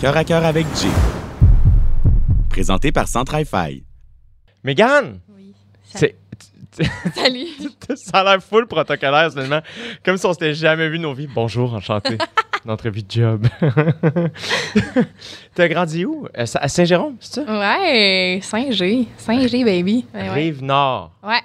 Cœur à cœur avec Jay. Présenté par Centrify. Mégane! Oui. C'est. Salut. ça a l'air full protocolaire, finalement. Comme si on s'était jamais vu de nos vies. Bonjour, enchanté. Notre vie de job. T'as grandi où? Euh, À Saint-Jérôme, c'est ça? Ouais, 5G. 5G, baby. Ouais, ouais. Rive-Nord. Ouais.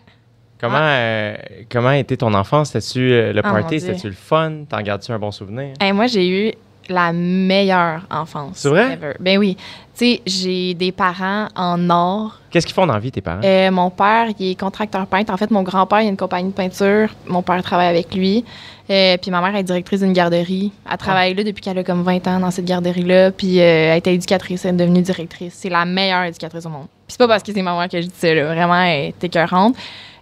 Comment, euh, comment a été ton enfance? C'était-tu euh, le Ah, party? Dieu. C'était-tu le fun? T'en gardes-tu un bon souvenir? Hey, moi, j'ai eu la meilleure enfance. C'est vrai? ever. Ben oui. Tu sais, j'ai des parents en or. Qu'est-ce qu'ils font dans la vie, tes parents? Euh, mon père, il est contracteur peintre. En fait, mon grand-père, il a une compagnie de peinture. Mon père travaille avec lui. Euh, puis ma mère est directrice d'une garderie. Elle travaille là depuis qu'elle a comme 20 ans dans cette garderie-là. Puis euh, elle était éducatrice, elle est devenue directrice. C'est la meilleure éducatrice au monde. Puis c'est pas parce que c'est ma mère que je dis ça, là. Vraiment, elle est écœurante.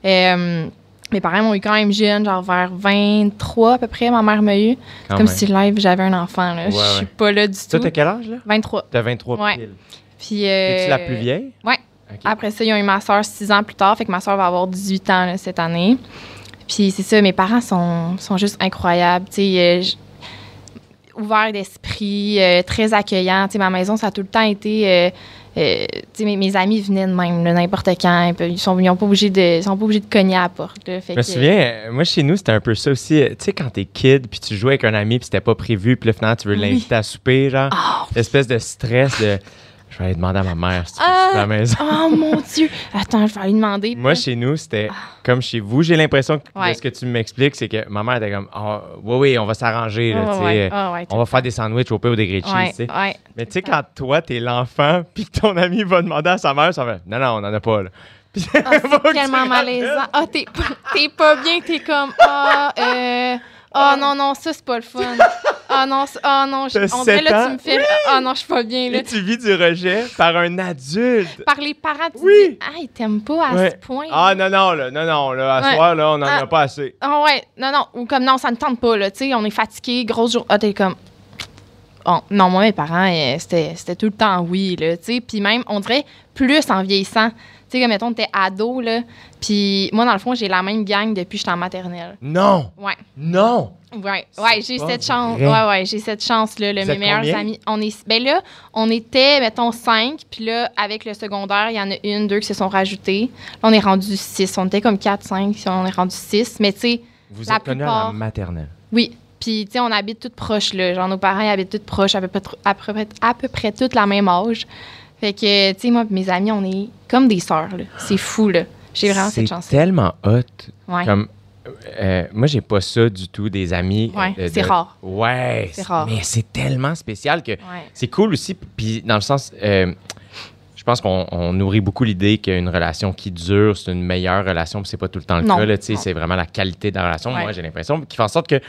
Euh, mes parents m'ont eu quand même jeune, genre vers 23 à peu près, ma mère m'a eu. Quand comme même. si live, j'avais un enfant, là. Ouais, Je suis ouais. pas là du Toi, tout. t'as quel âge, là? 23. T'as 23 Ouais. piles. Puis. euh, T'es-tu la plus vieille? ouais. Après ça, ils ont eu ma soeur six ans plus tard, fait que ma soeur va avoir 18 ans là, cette année. Puis c'est ça, mes parents sont, sont juste incroyables. Tu sais, euh, ouverts d'esprit, euh, très accueillants. Tu sais, ma maison, ça a tout le temps été. Euh, mes, mes amis venaient de même, n'importe quand. Ils sont, ils ont pas obligé de, ils sont pas obligés de cogner à la porte. là. Fait Je me que- souviens, moi, chez nous, c'était un peu ça aussi. Euh, Tu sais, quand t'es kid, puis tu joues avec un ami, puis c'était pas prévu, puis là, finalement, tu veux Oui. l'inviter à souper, genre. L'espèce de stress de. Je vais aller demander à ma mère si tu veux Ah! à la maison. oh mon Dieu! Attends, je vais aller demander. Moi, chez nous, c'était comme chez vous. J'ai l'impression que Ouais. de ce que tu m'expliques, c'est que ma mère était comme Ah, Oui, oui, on va s'arranger, Ouais, ouais, On va faire des sandwichs au pain ou des grilled cheese. Mais tu sais, quand toi, t'es l'enfant, puis que ton ami va demander à sa mère, ça va Non, non, on n'en a pas, là. Ah, c'est tellement malaisant. Ah, t'es pas bien, t'es comme, ah, euh, ah non, non, ça, c'est pas le fun. Ah non, c'est- ah non, je- on dirait là, tu me fais, ah non, je suis pas bien, là. Et tu vis du rejet par un adulte. Par les parents, tu Oui. dis, ah, ils t'aiment pas à Ouais. ce point. Ah non, non, là, non, non, là, à Ouais. soir, là, on n'en Ah. a pas assez. Ah ouais, non, non, ou comme, non, ça ne tente pas, là, tu sais, on est fatigué, grosse journée. Ah, t'es comme, oh, non, moi, mes parents, c'était, c'était tout le temps oui, là, tu sais, puis même, on dirait, plus en vieillissant. Tu sais, comme, mettons, t'es ado, là, puis moi, dans le fond, j'ai la même gang depuis que j'étais en maternelle. Non, Ouais. non. Ouais, ouais, j'ai cette chance. vrai. Ouais, ouais, j'ai cette chance là, mes meilleurs amis, on est ben là, on était mettons cinq, puis là avec le secondaire, il y en a une, deux qui se sont rajoutés. Là, on est rendu six, on était comme quatre, cinq, puis on est rendu six, mais tu sais, Vous La êtes connus à la maternelle. oui. Puis tu sais, on habite toutes proches là, genre nos parents ils habitent toutes proches, à peu près à peu près, à peu près toutes la même âge. Fait que tu sais moi, mes amis, on est comme des sœurs là. C'est fou là. J'ai vraiment cette chance. C'est tellement hot. Ouais. Comme, euh, moi, j'ai pas ça du tout, des amis. Ouais, euh, c'est de- rare. Ouais. C'est rare. Mais c'est tellement spécial que Ouais. c'est cool aussi. Puis, dans le sens, euh, je pense qu'on on nourrit beaucoup l'idée qu'une relation qui dure, c'est une meilleure relation. Puis, c'est pas tout le temps le Non, cas. là, tu sais, non. C'est vraiment la qualité de la relation. Ouais. Moi, j'ai l'impression. Qui fait en sorte que.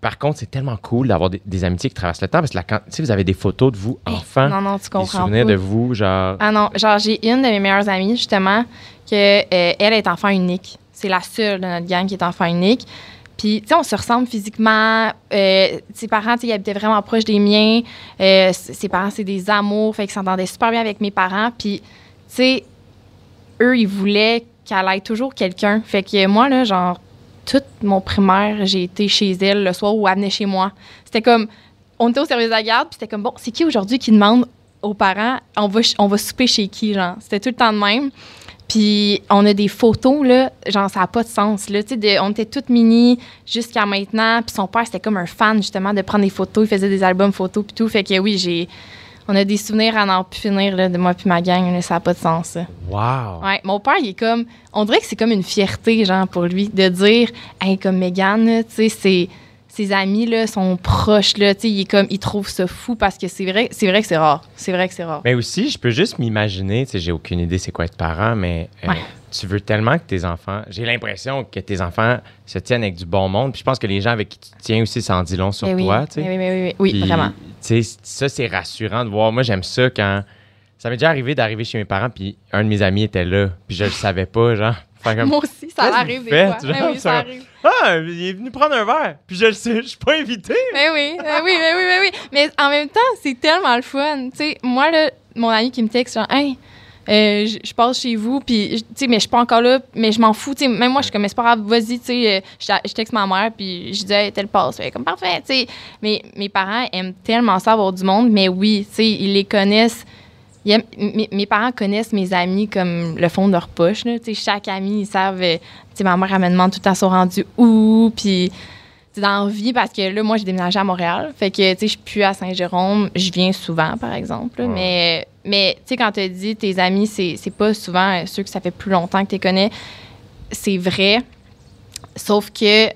Par contre, c'est tellement cool d'avoir des, des amitiés qui traversent le temps parce que là, quand, tu sais, vous avez des photos de vous enfants, Non non, tu des comprends souvenirs pas. de vous, genre. Ah non, genre j'ai une de mes meilleures amies justement que euh, elle est enfant unique. C'est la seule de notre gang qui est enfant unique. Puis, tu sais, on se ressemble physiquement. Euh, ses parents, tu sais, ils habitaient vraiment proches des miens. Euh, ses parents, c'est des amours. Fait qu'ils s'entendaient super bien avec mes parents. Puis, tu sais, eux, ils voulaient qu'elle ait toujours quelqu'un. Fait que moi, là, genre, toute mon primaire, j'ai été chez elle le soir ou elle venait chez moi. C'était comme, on était au service de la garde, puis c'était comme, bon, c'est qui aujourd'hui qui demande aux parents, on va, on va souper chez qui, genre? C'était tout le temps de même. Puis on a des photos, là, genre, ça n'a pas de sens, là. Tu sais, on était toutes mini jusqu'à maintenant. Puis son père, c'était comme un fan, justement, de prendre des photos. Il faisait des albums photos, puis tout. Fait que oui, j'ai... On a des souvenirs à n'en plus finir, là, de moi puis ma gang, là, ça n'a pas de sens. Wow! Ouais, mon père, il est comme. On dirait que c'est comme une fierté, genre, pour lui, de dire, hey, comme Megan, tu sais. Ses amis là, sont proches, là, tu sais, il est comme, il trouve ça fou parce que c'est vrai, c'est vrai que c'est rare. C'est vrai que c'est rare. Mais aussi, je peux juste m'imaginer, tu sais, j'ai aucune idée c'est quoi être parent, mais euh, Ouais. Tu veux tellement que tes enfants, j'ai l'impression que tes enfants se tiennent avec du bon monde, puis je pense que les gens avec qui tu tiens aussi, ça en dit long sur Mais oui, toi, tu sais. mais oui, mais oui, oui, oui, Puis, vraiment. Tu sais, ça, c'est rassurant de voir. Moi, j'aime ça quand. Ça m'est déjà arrivé d'arriver chez mes parents, puis un de mes amis était là, puis je le savais pas, genre. Comme, Moi aussi, ça arrive des faites, fois. genre, oui, ça ça- arrive. Ah, il est venu prendre un verre, puis je le sais, je suis pas invité. Ben oui, ben oui, ben oui, ben oui. Mais en même temps, c'est tellement le fun. Tu sais, moi, là, mon ami qui me texte, genre, hey, euh, je je passe chez vous, puis, tu sais, mais je suis pas encore là, mais je m'en fous, tu sais, même moi, je suis comme, c'est pas grave, vas-y, tu sais, euh, je je texte ma mère, puis je dis, hey, tel passe, Elle comme, parfait, tu sais. Mais mes parents aiment tellement ça, avoir du monde, mais oui, tu sais, ils les connaissent. Ils aiment- mes, mes parents connaissent mes amis comme le fond de leur poche, là, tu sais, chaque ami, ils savent, euh, tu sais, ma mère, elle me demande tout le temps sont rendus où, puis dans la vie parce que là, moi, j'ai déménagé à Montréal. Fait que, tu sais, je suis plus à Saint-Jérôme. Je viens souvent, par exemple. là. Ouais. Mais, mais tu sais, quand tu dis tes amis, c'est pas souvent euh, ceux que ça fait plus longtemps que tu les connais. C'est vrai. Sauf que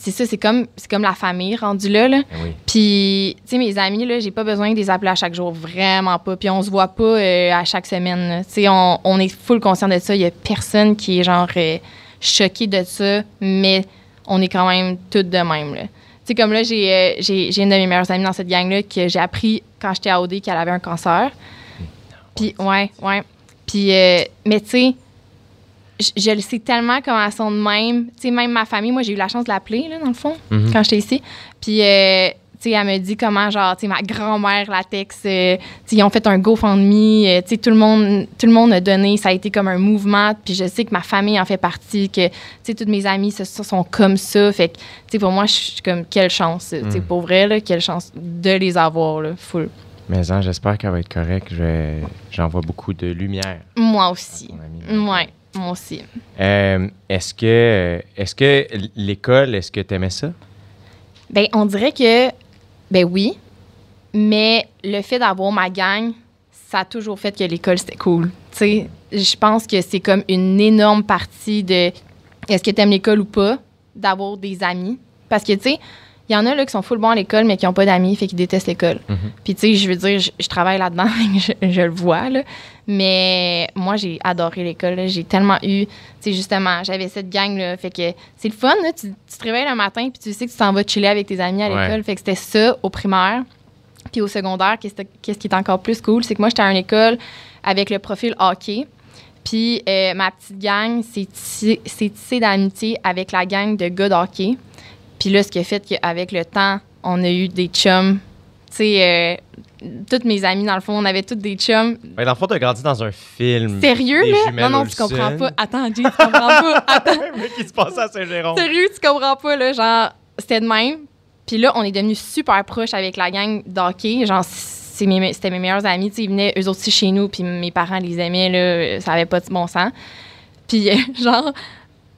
c'est ça, c'est comme, c'est comme la famille rendue là. là. Ben oui. Puis, tu sais, mes amis, là, j'ai pas besoin de les appeler à chaque jour, vraiment pas. Puis, on se voit pas euh, à chaque semaine. Tu sais, on, on est full conscient de ça. Il y a personne qui est, genre, euh, choqué de ça, mais on est quand même toutes de même. Tu sais, comme là, j'ai euh, j'ai une de mes meilleures amies dans cette gang-là que j'ai appris quand j'étais à OD qu'elle avait un cancer. Puis, ouais, ouais. Puis, euh, mais tu sais, je, je le sais tellement comment elles sont de même. Tu sais, même ma famille, moi, j'ai eu la chance de l'appeler, là, dans le fond, Mhm. quand j'étais ici. Puis, euh, tu sais, elle me dit comment, genre, tu sais, ma grand-mère, la texte, euh, tu sais, ils ont fait un GoFundMe, euh, tu sais, tout le monde, tout le monde a donné, ça a été comme un mouvement. Puis, je sais que ma famille en fait partie, que, tu sais, toutes mes amies ce- ce sont comme ça. Fait que, tu sais, pour moi, je suis comme, quelle chance, tu sais, Mm. pour vrai, là, quelle chance de les avoir, là, full. Mais hein, j'espère qu'elle va être correcte. J'envoie beaucoup de lumière Moi aussi. Ouais, moi aussi. Euh, est-ce que, est-ce que l'école, est-ce que tu aimais ça? Ben, on dirait que, ben oui, mais le fait d'avoir ma gang, ça a toujours fait que l'école, c'était cool. Tu sais, je pense que c'est comme une énorme partie de est-ce que tu aimes l'école ou pas, d'avoir des amis. Parce que, tu sais, il y en a là, qui sont full bons à l'école, mais qui n'ont pas d'amis, fait qu'ils détestent l'école. Mhm. Puis, tu sais, je veux dire, je, je travaille là-dedans, je, je le vois, là. Mais moi, j'ai adoré l'école. J'ai tellement eu, tu sais, justement, j'avais cette gang-là. Fait que c'est le fun, là. Tu, tu te réveilles le matin, puis tu sais que tu t'en vas chiller avec tes amis à Ouais. l'école. Fait que c'était ça au primaire. Puis au secondaire, qu'est-ce qui est encore plus cool, c'est que moi, j'étais à une école avec le profil hockey. Puis euh, ma petite gang, c'est tissé c'est tissé d'amitié avec la gang de gars de hockey. Puis là, ce qui a fait qu'avec le temps, on a eu des chums. Tu sais, euh, toutes mes amies, dans le fond, on avait toutes des chums. Ben, dans le fond, tu as grandi dans un film. Sérieux, là? Non, non, tu comprends pas. Attends, Jay, tu comprends pas. Attends. Mais qui se passait à Saint-Jérôme? Sérieux, tu comprends pas, là? Genre, c'était de même. Puis là, on est devenus super proches avec la gang d'hockey. Genre, c'est mes- c'était mes meilleurs amis. Tu sais, ils venaient eux aussi chez nous, puis mes parents les aimaient, là. Ça avait pas de bon sens. Puis, euh, genre,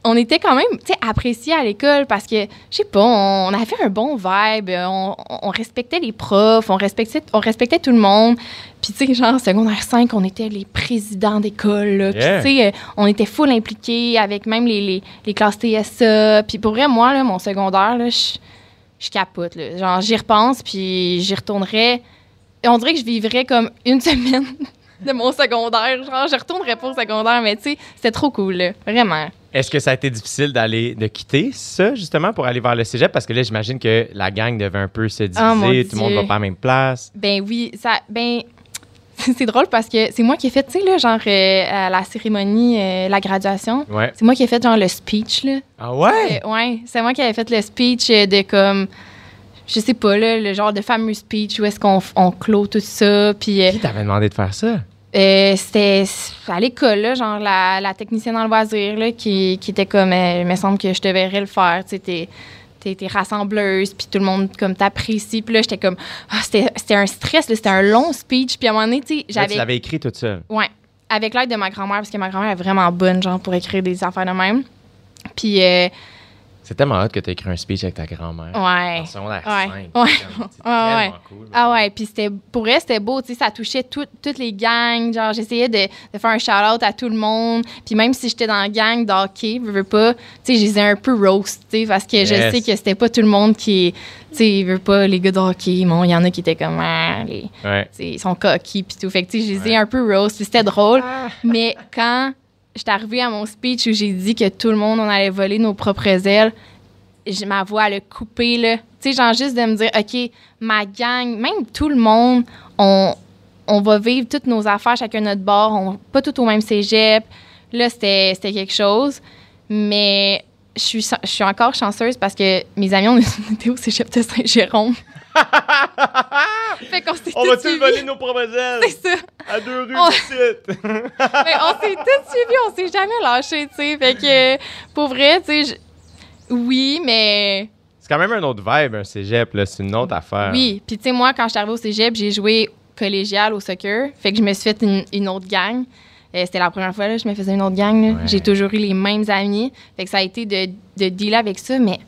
on était quand même, tu sais, appréciés à l'école parce que, je sais pas, on, on avait fait un bon vibe. On, on respectait les profs, on respectait, on respectait tout le monde. Puis, tu sais, genre, secondaire 5, on était les présidents d'école. Puis, tu sais, euh, on était full impliqués avec même les, les, les classes TSA. Puis, pour vrai, moi, là, mon secondaire, là, je je capote, là. Genre, j'y repense, puis j'y retournerais. Et on dirait que je vivrais comme une semaine de mon secondaire. Genre, je retournerais pas au secondaire, mais tu sais, c'était trop cool, là. Vraiment. Est-ce que ça a été difficile d'aller de quitter ça, justement, pour aller vers le cégep? Parce que là, j'imagine que la gang devait un peu se diviser, Oh, mon tout le monde va pas à la même place. Ben oui, ça. Ben. C'est drôle parce que c'est moi qui ai fait, tu sais, là, genre, euh, à la cérémonie, euh, la graduation. Ouais. C'est moi qui ai fait, genre, le speech, là. Ah ouais? Euh, ouais, c'est moi qui avais fait le speech euh, de comme. Je sais pas, là, le genre de fameux speech où est-ce qu'on on clôt tout ça. Puis. Qui t'avait demandé de faire ça? Euh, c'était à l'école, genre la, la technicienne en loisir, là, qui, qui était comme, euh, il me semble que je devrais le faire, tu sais, t'es, rassembleuse, puis tout le monde, comme, t'apprécie, puis là, j'étais comme, ah, c'était, c'était un stress, c'était un long speech, puis à un moment donné, tu sais, Là, tu j'avais, l'avais écrit toute seule. ouais, avec l'aide de ma grand-mère, parce que ma grand-mère est vraiment bonne, genre, pour écrire des affaires de même, puis, euh, C'est tellement hot que tu as écrit un speech avec ta grand-mère. ouais. En secondaire Ouais. 5. Ouais. Cool. Ah ouais, puis c'était pour elle c'était beau, tu sais, ça touchait tout- toutes les gangs, genre j'essayais de, de faire un shout-out à tout le monde, puis même si j'étais dans la gang d'hockey, veux, veux pas, tu sais, je les ai un peu roast, tu sais, parce que je sais que c'était pas tout le monde qui, tu sais, veut pas les gars de hockey, bon, il y en a qui étaient comme ah, les, Ouais. ils sont coquilles puis tout, fait que tu sais, je les ai un peu roast, puis c'était drôle, mais quand j'étais arrivée à mon speech où j'ai dit que tout le monde on allait voler nos propres ailes, j'ai- ma voix elle a coupé là. Tu sais, genre juste de me dire OK, ma gang, même tout le monde, on, on va vivre toutes nos affaires chacun notre bord, on pas tout au même cégep. Là, c'était quelque chose, mais je suis je suis encore chanceuse parce que mes amis on était au cégep de Saint-Jérôme. fait qu'on s'est On va tous voler nos proposelles C'est ça. à deux rues On- d'ici. Mais on s'est tous suivis, on s'est jamais lâchés, tu sais. Fait que, pour vrai, tu sais, je- oui, mais C'est quand même un autre vibe, un cégep, là. C'est une autre affaire. oui. Puis, tu sais, moi, quand je suis arrivée au cégep, j'ai joué collégial au soccer. Fait que je me suis fait une, une autre gang. Euh, C'était la première fois que je me faisais une autre gang. là. Ouais. J'ai toujours eu les mêmes amis. Fait que ça a été de, de dealer avec ça, mais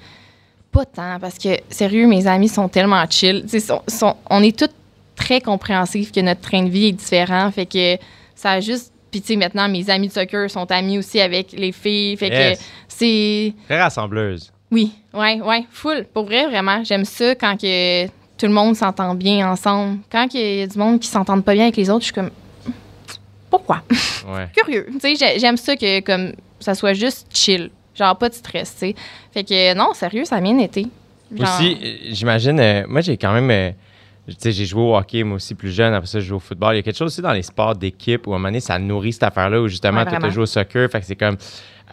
pas tant. Parce que, sérieux, mes amis sont tellement chill. Sont- sont- on est tous très compréhensifs que notre train de vie est différent. Fait que ça a juste. Puis, tu sais, maintenant, mes amis de soccer sont amis aussi avec les filles. Fait Yes. que c'est. Très rassembleuse. Oui, ouais, ouais, full. Pour vrai, vraiment, j'aime ça quand que tout le monde s'entend bien ensemble. Quand il y a du monde qui s'entendent pas bien avec les autres, je suis comme pourquoi? Ouais. Curieux. Tu sais, j'aime ça que comme ça soit juste chill, genre pas de stress, tu sais. Fait que non, sérieux, ça a bien été. Genre- Aussi, euh, j'imagine, euh, moi, j'ai quand même. euh, tu sais, j'ai joué au hockey, moi aussi, plus jeune. Après ça, je joue au football. Il y a quelque chose aussi dans les sports d'équipe où, à un moment donné, ça nourrit cette affaire-là où, justement, Ouais, tu as joué au soccer. Fait que c'est comme,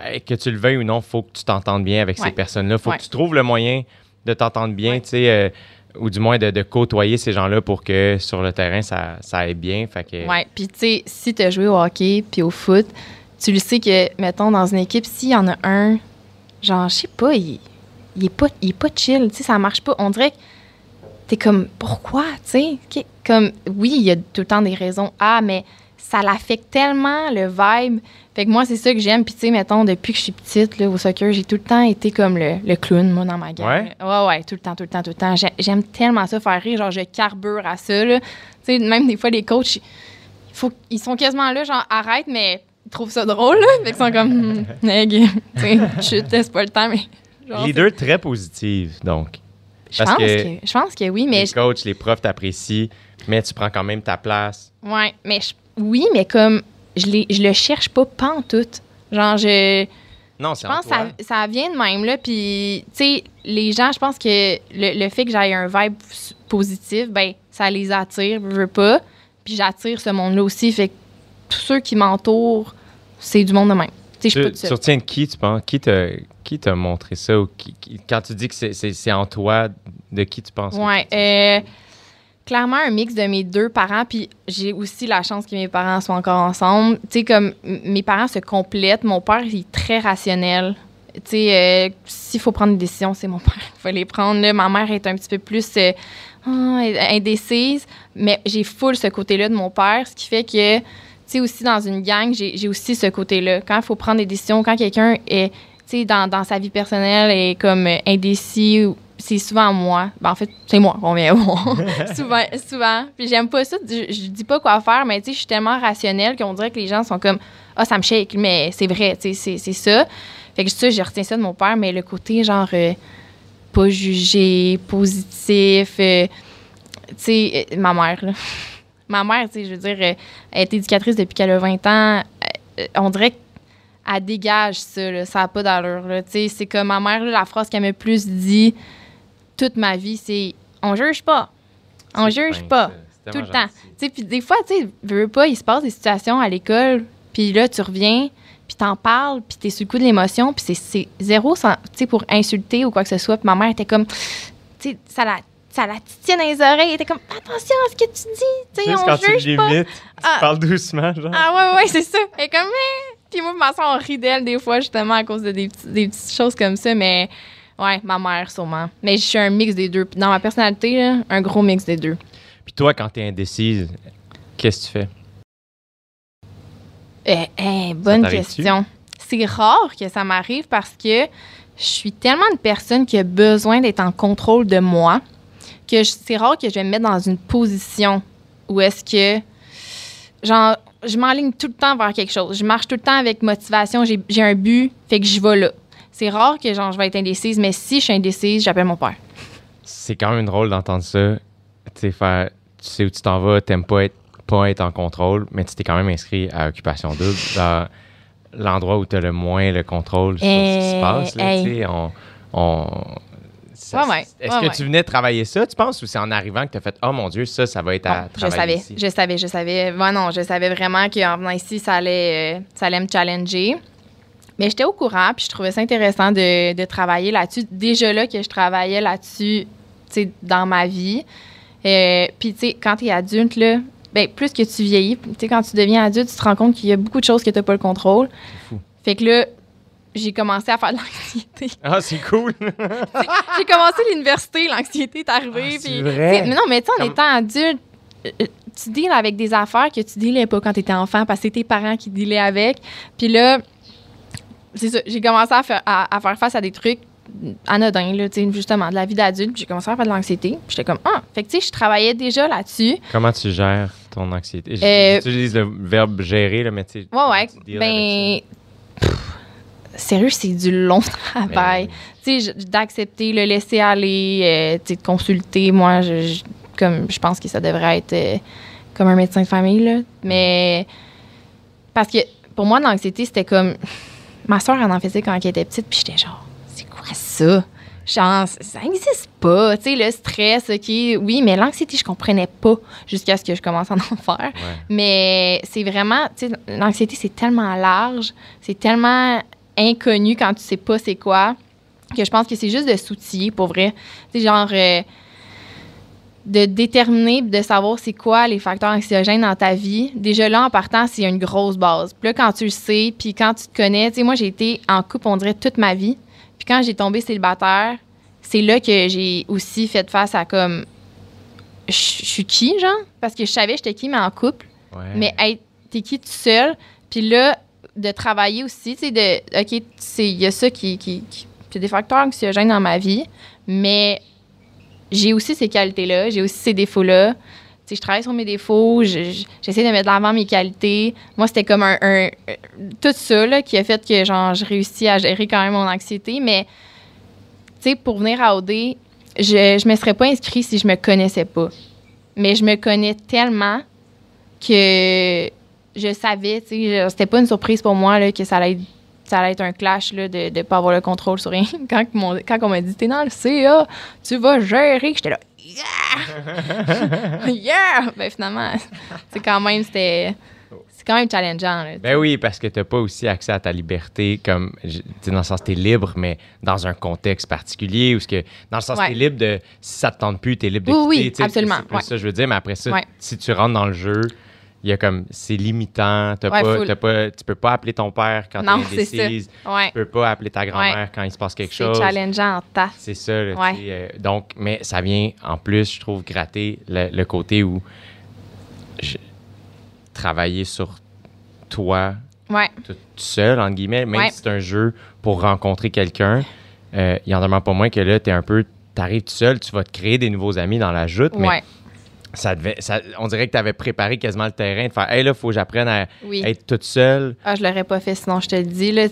euh, que tu le veuilles ou non, faut que tu t'entendes bien avec ces personnes-là. Faut Ouais. que tu trouves le moyen de t'entendre bien, tu sais, ou du moins de, de côtoyer ces gens-là pour que sur le terrain, ça, ça aille bien. Fait que, Ouais, puis tu sais, si tu as joué au hockey puis au foot, tu le sais que, mettons, dans une équipe, s'il y en a un, genre, je sais pas, il, il, est pas, il est pas chill, tu sais, ça marche pas. On dirait que t'es comme, pourquoi, tu sais? Comme, oui, il y a tout le temps des raisons Ah, mais ça l'affecte tellement, le vibe. Fait que moi, c'est ça que j'aime. Puis tu sais, mettons, depuis que je suis petite, là, au soccer, j'ai tout le temps été comme le, le clown, moi, dans ma gang. Ouais? Ouais, ouais, tout le temps, tout le temps, tout le temps. J'ai- J'aime tellement ça, faire rire. Genre, je carbure à ça, là. Tu sais, même des fois, les coachs, faut, ils sont quasiment là, genre, arrête, mais trouvent ça drôle, là. Fait qu'ils sont comme, nègre, tu sais, chut, laisse pas le temps, mais. genre, Leader très positive, donc. Je parce pense que- que, je pense que oui, mais les coachs, les profs t'apprécient, mais tu prends quand même ta place. ouais, mais je- oui, mais comme je, l'ai- je le cherche pas pantoute. Genre, je, Non, je c'est en pense que ça, ça vient de même, là. Puis, tu sais, les gens, je pense que le, le fait que j'aille un vibe positif, ben ça les attire, je veux pas. Puis j'attire ce monde-là aussi. Fait que tous ceux qui m'entourent, c'est du monde de même. Tu retiens de qui, tu penses? Qui t'a, qui t'a montré ça? Ou qui- qui- quand tu dis que c'est, c'est- c'est en toi, de qui tu penses? tu- euh, clairement, un mix de mes deux parents. Puis j'ai aussi la chance que mes parents soient encore ensemble. Tu sais, comme mes parents se complètent. Mon père, il est très rationnel. Tu sais, euh, s'il faut prendre des décisions, c'est mon père qui va les prendre. là. Ma mère est un petit peu plus euh, ah, indécise. Mais j'ai full ce côté-là de mon père, ce qui fait que, tu sais, aussi dans une gang, j'ai aussi ce côté-là. Quand il faut prendre des décisions, quand quelqu'un est, tu sais, dans, dans sa vie personnelle est comme indécis, c'est souvent moi. Ben, en fait, c'est moi qu'on vient voir. souvent, souvent. Puis j'aime pas ça. Je, je dis pas quoi faire, mais tu sais, je suis tellement rationnelle qu'on dirait que les gens sont comme Ah, ça me shake, mais c'est vrai, tu sais, c'est- ça. Fait que ça, je retiens ça de mon père, mais le côté genre euh, pas jugé, positif, euh, tu sais, euh, ma mère, là. Ma mère, tu sais, je veux dire, euh, elle est éducatrice depuis qu'elle a 20 ans. Euh, on dirait qu'elle dégage ça, là, ça n'a pas d'allure. Tu sais, c'est comme ma mère, là, la phrase qu'elle m'a le plus dit toute ma vie, c'est on juge pas. On juge pas. Tout le temps. Tu sais, puis des fois, tu sais, veux, pas, il se passe des situations à l'école, puis là, tu reviens, puis t'en parles, puis t'es sur le coup de l'émotion, puis c'est- zéro, sans- tu sais, pour insulter ou quoi que ce soit. Puis ma mère était comme, tu sais, ça la, ça la titille dans les oreilles, elle était comme, attention à ce que tu dis, tu sais, Juste on quand tu juge pas. limites, tu Ah. parles doucement, genre. Ah ouais, ouais, c'est ça. Elle est comme, mais... Puis moi, ma soeur, on rit d'elle des fois, justement, à cause de des, petits- des petites choses comme ça, mais ouais, ma mère, sûrement. Mais je suis un mix des deux. Puis Dans ma personnalité, là, un gros mix des deux. Puis toi, quand t'es indécise, qu'est-ce que tu fais? Eh, eh, bonne question. C'est rare que ça m'arrive parce que je suis tellement une personne qui a besoin d'être en contrôle de moi que je- c'est rare que je vais me mettre dans une position où est-ce que, genre, je m'enligne tout le temps vers quelque chose. Je marche tout le temps avec motivation. J'ai un but, fait que j'y vais là. C'est rare que, genre, je vais être indécise, mais si je suis indécise, j'appelle mon père. C'est quand même drôle d'entendre ça. Tu sais, faire, tu sais où tu t'en vas, t'aimes pas être, pas être en contrôle, mais tu t'es quand même inscrit à Occupation Double, dans l'endroit où tu as le moins le contrôle sur ce qui se Eh, passe. Là, hey. tu sais, on, on- ça- Ouais, ouais, Est-ce ouais, que tu venais travailler ça, tu penses, ou c'est en arrivant que tu as fait Oh mon Dieu, ça, ça va être à Non, je travailler savais, ici? je savais, je savais. Ouais, non, je savais vraiment qu'en venant ici, ça allait, euh, ça allait me challenger. Mais j'étais au courant, puis je trouvais ça intéressant de, de travailler là-dessus. Déjà là que je travaillais là-dessus, tu sais, dans ma vie. Euh, Puis, tu sais, quand tu es adulte, là, ben, plus que tu vieillis, tu sais, quand tu deviens adulte, tu te rends compte qu'il y a beaucoup de choses que tu n'as pas le contrôle. fou. Fait que là, j'ai commencé à faire de l'anxiété. Ah, c'est cool. j'ai commencé l'université, l'anxiété est arrivée. Ah, c'est vrai? Mais non, mais tu sais, en Comme- étant adulte, euh, tu deals avec des affaires que tu dealais pas quand tu étais enfant parce que c'est tes parents qui dealaient avec. Puis là, c'est ça, j'ai commencé à faire, à, à faire face à des trucs anodins, là, justement, de la vie d'adulte. Puis j'ai commencé à faire de l'anxiété. J'étais comme, ah, fait que tu sais, je travaillais déjà là-dessus. Comment tu gères ton anxiété? Euh, J'utilise le verbe gérer, là, mais tu sais. Ouais, ouais. tu Ben, sérieux, c'est du long travail. Tu sais, je- d'accepter, le laisser aller, euh, tu sais, de consulter. Moi, je, je- comme, je pense que ça devrait être euh, comme un médecin de famille, là. Mais, parce que pour moi, l'anxiété, c'était comme. Ma soeur, elle en faisait quand elle était petite, puis j'étais genre, c'est quoi ça? Genre, ça n'existe pas. Tu sais, le stress, OK, oui, mais l'anxiété, je comprenais pas jusqu'à ce que je commence à en faire. ouais. Mais c'est vraiment, tu sais, l'anxiété, c'est tellement large, c'est tellement inconnu quand tu sais pas c'est quoi, que je pense que c'est juste de s'outiller, pour vrai. Sais, genre, euh, de déterminer, de savoir c'est quoi les facteurs anxiogènes dans ta vie. Déjà là, en partant, c'est une grosse base. Puis là, quand tu le sais, puis quand tu te connais, tu sais, moi, j'ai été en couple, on dirait, toute ma vie. Puis quand j'ai tombé célibataire, c'est là que j'ai aussi fait face à comme, je suis qui, genre? Parce que je savais j'étais qui, mais en couple. Ouais. Mais être, t'es qui tout seul? Puis là, de travailler aussi, tu sais, de, OK, il y a ça qui, qui, qui- c'est des facteurs anxiogènes dans ma vie, mais j'ai aussi ces qualités-là, j'ai aussi ces défauts-là. Tu sais, je travaille sur mes défauts, je- je- j'essaie de mettre de l'avant mes qualités. Moi, c'était comme un, un- tout ça là, qui a fait que genre, je réussis à gérer quand même mon anxiété, mais tu sais, pour venir à OD, je, je me serais pas inscrite si je me connaissais pas. Mais je me connais tellement que je savais, tu sais, c'était pas une surprise pour moi là, que ça allait être, ça allait être un clash là, de ne pas avoir le contrôle sur rien. Quand, mon- quand on m'a dit, t'es dans le CA, tu vas gérer, j'étais là, yeah! yeah! Ben finalement, c'est quand même, c'était, c'est quand même challengeant. Là, Ben oui, parce que tu n'as pas aussi accès à ta liberté, comme, dans le sens, tu es libre, mais dans un contexte particulier, ou ce que, dans le sens, Ouais. tu es libre de, si ça te tente plus, tu es libre de Oui, quitter. oui, absolument, C'est ouais. ça, je veux dire, mais après ça, Ouais. si tu rentres dans le jeu, il y a comme, c'est limitant, t'as Ouais, pas, t'as pas, tu peux pas appeler ton père quand Non, tu es c'est ça. indécise, Ouais. tu peux pas appeler ta grand-mère quand il se passe quelque C'est chose. challengeant en tas. C'est ça, là, euh, donc, mais ça vient en plus, je trouve, gratter le, le côté où je- travailler sur toi tout seul, entre guillemets, même si c'est un jeu pour rencontrer quelqu'un, euh, il y en demeure pas moins que là, tu es un peu, t'arrives tout seul, tu vas te créer des nouveaux amis dans la joute, mais. Ça devait, ça- on dirait que tu avais préparé quasiment le terrain de faire, hey là, faut que j'apprenne à Oui. être toute seule. Ah, je l'aurais pas fait sinon, je te le dis. Là,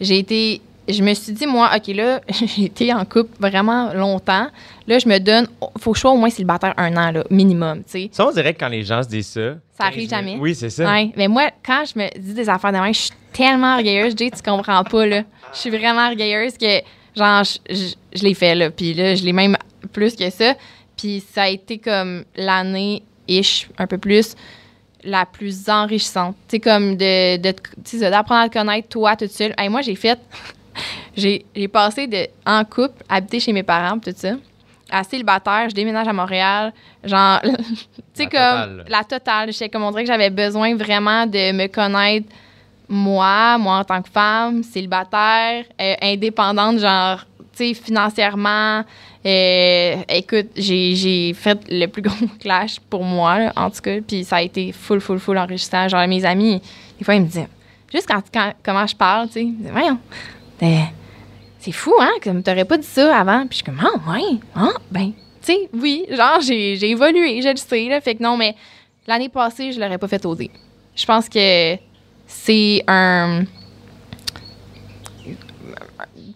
j'ai été. Je me suis dit, moi, OK, là, j'ai été en couple vraiment longtemps. Là, je me donne. Faut que je sois au moins célibataire un an, là, minimum, tu sais. Ça, on dirait que quand les gens se disent ça. Ça 15 arrive jamais. Oui, c'est ça. Ouais. Mais moi, quand je me dis des affaires de même, je suis tellement orgueilleuse, Jay, tu comprends pas, là. Je suis vraiment orgueilleuse que, genre, je, je- je l'ai fait, là. Puis là, je l'ai même plus que ça. Puis ça a été comme l'année-ish, un peu plus, la plus enrichissante. Tu sais, comme de, sais, d'apprendre à te connaître, toi, toute seule. Hey, moi, j'ai fait... j'ai j'ai passé de, en couple, habiter chez mes parents, tout ça, à célibataire, je déménage à Montréal, genre, tu sais, comme totale, la totale. J'étais comme, on dirait que j'avais besoin vraiment de me connaître, moi, moi en tant que femme, célibataire, euh, indépendante, genre, tu sais, financièrement. Euh, écoute, j'ai fait le plus gros clash pour moi, en tout cas, puis ça a été full, full, full enrichissant. Genre, mes amis, des fois, ils me disaient, juste quand, comment je parle, tu sais, ils me disaient, voyons, c'est fou, hein, comme t'aurais pas dit ça avant. Puis je suis comme, ah, ouais, ah, ben, tu sais, oui, genre, j'ai évolué, je le sais, là. Fait que non, mais l'année passée, je l'aurais pas fait OD. Je pense que c'est un.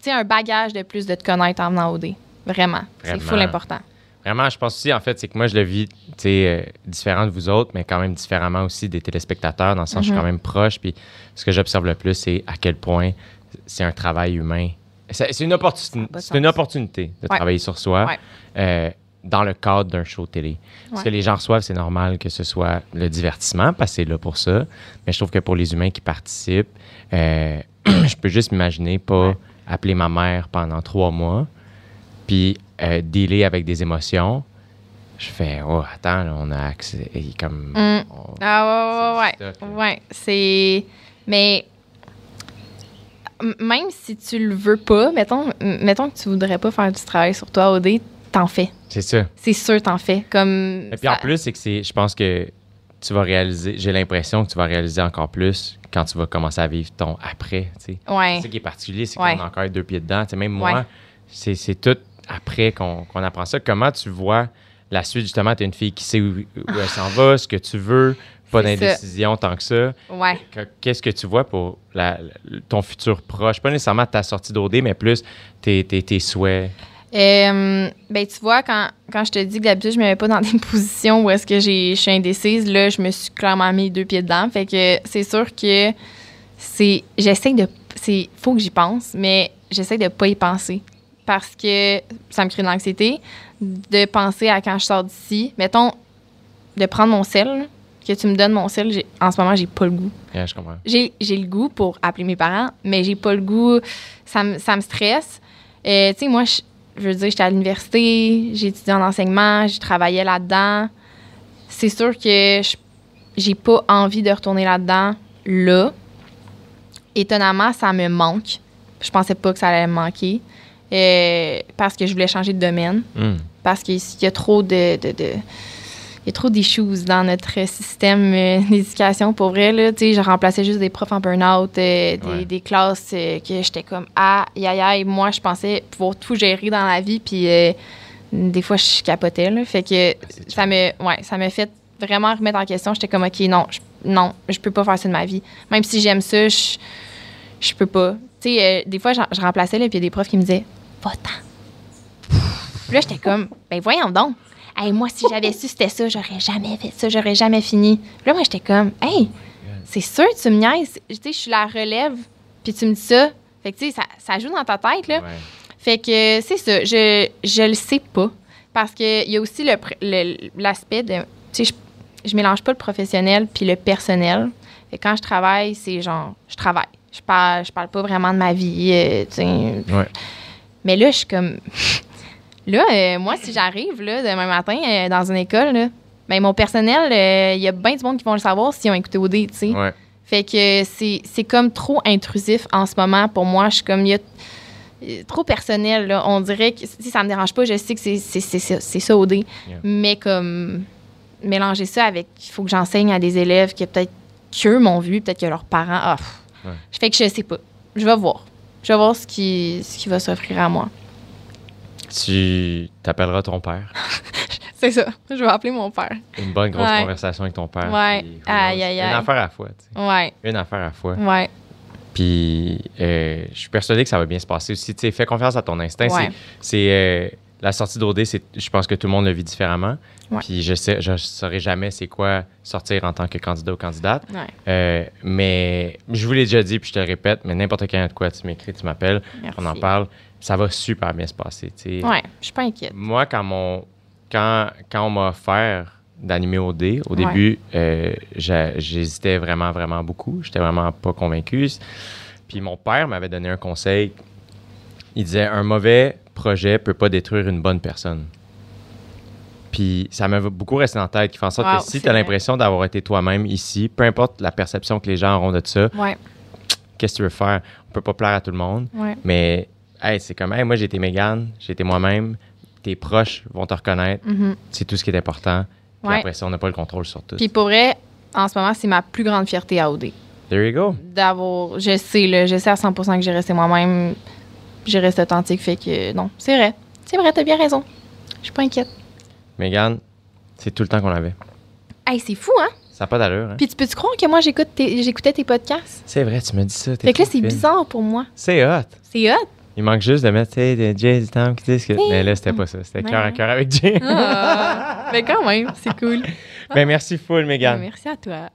Un bagage de plus de te connaître en venant OD. Vraiment. C'est Vraiment. full important. Vraiment, je pense aussi, en fait, c'est que moi, je le vis, tu sais, euh, différent de vous autres, mais quand même différemment aussi des téléspectateurs, dans le sens, je suis Mhm. quand même proche. Puis ce que j'observe le plus, c'est à quel point c'est un travail humain. C'est une, opportun- opportunité de Ouais. travailler sur soi Ouais. euh, dans le cadre d'un show télé. Ce Ouais. que les gens reçoivent, c'est normal que ce soit le divertissement, parce que c'est là pour ça. Mais je trouve que pour les humains qui participent, euh, je peux juste m'imaginer pas Ouais. appeler ma mère pendant trois mois, puis euh, dealer avec des émotions, je fais, oh, attends, là, on a accès. Et comme. Mm. on- Ah ouais, ouais, ouais. Ouais, c'est... Mais... Même si tu le veux pas, mettons, mettons que tu voudrais pas faire du travail sur toi, OD, t'en fais. C'est ça. C'est sûr, t'en fais. Comme... Et puis en plus, c'est que c'est. Je pense que tu vas réaliser. J'ai l'impression que tu vas réaliser encore plus quand tu vas commencer à vivre ton après, tu sais. Ouais. C'est ça qui est particulier, c'est Ouais. qu'on a encore deux pieds dedans. Tu sais, même moi, Ouais. c'est c'est tout après qu'on qu'on apprend ça. Comment tu vois la suite, justement, tu es une fille qui sait où, où elle s'en va, ce que tu veux, pas d'indécision tant que ça. Ouais. Que- Qu'est-ce que tu vois pour la- ton futur proche? Pas nécessairement ta sortie d'OD, mais plus tes, tes, tes souhaits. Euh, ben, tu vois, quand, quand je te dis que d'habitude, je me mets pas dans des positions où est-ce que je suis indécise, là, je me suis clairement mis deux pieds dedans. Fait que c'est sûr que c'est. J'essaie de. C'est. Faut que j'y pense, mais j'essaie de pas y penser. Parce que ça me crée de l'anxiété de penser à quand je sors d'ici. Mettons, de prendre mon sel, que tu me donnes mon sel, en ce moment, j'ai pas le goût. Yeah, je comprends. J'ai j'ai le goût pour appeler mes parents, mais j'ai pas le goût. Ça me, ça me stresse. Euh, tu sais, moi, je, je veux dire, j'étais à l'université, j'ai étudié en enseignement, j'ai travaillé là-dedans. C'est sûr que je- j'ai pas envie de retourner là-dedans là. Étonnamment, ça me manque. Je pensais pas que ça allait me manquer. Euh, parce que je voulais changer de domaine. Hmm. parce qu'il y a trop de, de, de- il y a trop d'issues dans notre système euh, d'éducation pour vrai là. Je remplaçais juste des profs en burn-out euh, des, Ouais. des classes euh, que j'étais comme ah aïe aïe moi je pensais pouvoir tout gérer dans la vie puis des fois je capotais là. Fait que c'est ça me ouais ça m'a fait vraiment remettre en question. J'étais comme ok non je, non je peux pas faire ça de ma vie. Même si j'aime ça je je peux pas. Tu sais des fois je, je remplaçais là puis il y a des profs qui me disaient puis là, j'étais comme, ben voyons donc. Hey, moi, si j'avais su c'était ça, j'aurais jamais fait ça, j'aurais jamais fini. Puis là, moi, j'étais comme, hey, c'est sûr, tu me niaises. Tu sais, je suis la relève, puis tu me dis ça. Fait que, tu sais, ça, ça joue dans ta tête, là. Ouais. Fait que c'est ça, je, je le sais pas. Parce qu'il y a aussi le pr- le- l'aspect de. Tu sais, je, je mélange pas le professionnel puis le personnel. Fait que quand je travaille, c'est genre, je travaille. Je parle, je parle pas vraiment de ma vie. euh, tu sais. Ouais. Mais là, je suis comme. Là, euh, moi, si j'arrive là, demain matin euh, dans une école, là, ben, mon personnel, euh, il y a bien du monde qui vont le savoir s'ils ont écouté OD, tu sais. Ouais. Fait que c'est c'est comme trop intrusif en ce moment pour moi. Je suis comme, il y a euh, trop personnel, là. On dirait que si ça me dérange pas, je sais que c'est- c'est c'est ça, c'est ça OD. Yeah. Mais comme, mélanger ça avec, il faut que j'enseigne à des élèves que peut-être qu'eux m'ont vu, peut-être que leurs parents. Ah. Ouais. Je fais que je sais pas. Je vais voir. Je vais voir ce qui, ce qui va s'offrir à moi. Tu t'appelleras ton père? C'est ça. Je vais appeler mon père. Une bonne grosse Ouais. conversation avec ton père. Ouais. puis Aïe, knows? aïe, Une aïe. affaire à fois. tu sais. Ouais. Une affaire à fois. Ouais. Puis euh, je suis persuadé que ça va bien se passer aussi. Tu sais, fais confiance à ton instinct. Ouais. C'est, c'est, euh, la sortie d'OD, je pense que tout le monde le vit différemment. Ouais. Puis je sais, je saurais jamais c'est quoi sortir en tant que candidat ou candidate. Ouais. Euh, mais je vous l'ai déjà dit, puis je te le répète, mais n'importe quand de quoi, tu m'écris, tu m'appelles, on en parle. Ça va super bien se passer. Ouais. Je suis pas inquiète. Moi, quand, mon, quand, quand on m'a offert d'animer OD, au Ouais. début, euh, j'hésitais vraiment, vraiment beaucoup. J'étais vraiment pas convaincu. Puis mon père m'avait donné un conseil. Il disait un mauvais projet peut pas détruire une bonne personne. Puis ça m'a beaucoup resté en tête, qui fait en sorte Wow, que si tu as l'impression d'avoir été toi-même ici, peu importe la perception que les gens auront de ça, Ouais. qu'est-ce que tu veux faire? On peut pas plaire à tout le monde. Ouais. Mais hey, c'est comme, hey, moi j'ai été Mégane, j'ai été moi-même, tes proches vont te reconnaître, Mhm. c'est tout ce qui est important. Puis Ouais. après ça, on n'a pas le contrôle sur tout. Puis pour vrai, en ce moment, c'est ma plus grande fierté à OD. There you go. D'avoir. Je sais, là, je sais à 100 que j'ai resté moi-même. J'ai resté authentique. Fait que non, c'est vrai. C'est vrai, t'as bien raison. Je suis pas inquiète. Mégane, c'est tout le temps qu'on avait. Hey, c'est fou, hein? Ça n'a pas d'allure. Hein? Puis tu peux-tu croire que moi, j'écoute tes- j'écoutais tes podcasts? C'est vrai, tu me dis ça. t'es Fait que là, trop c'est fine. bizarre pour moi. C'est hot. C'est hot? Il manque juste de mettre, tu sais, de Jay du temps qui disent que. Oui. Mais là, c'était pas ça. C'était Ouais. cœur à cœur avec Jay. Ah, mais quand même, c'est cool. Ben, merci full, Mégane. Merci à toi.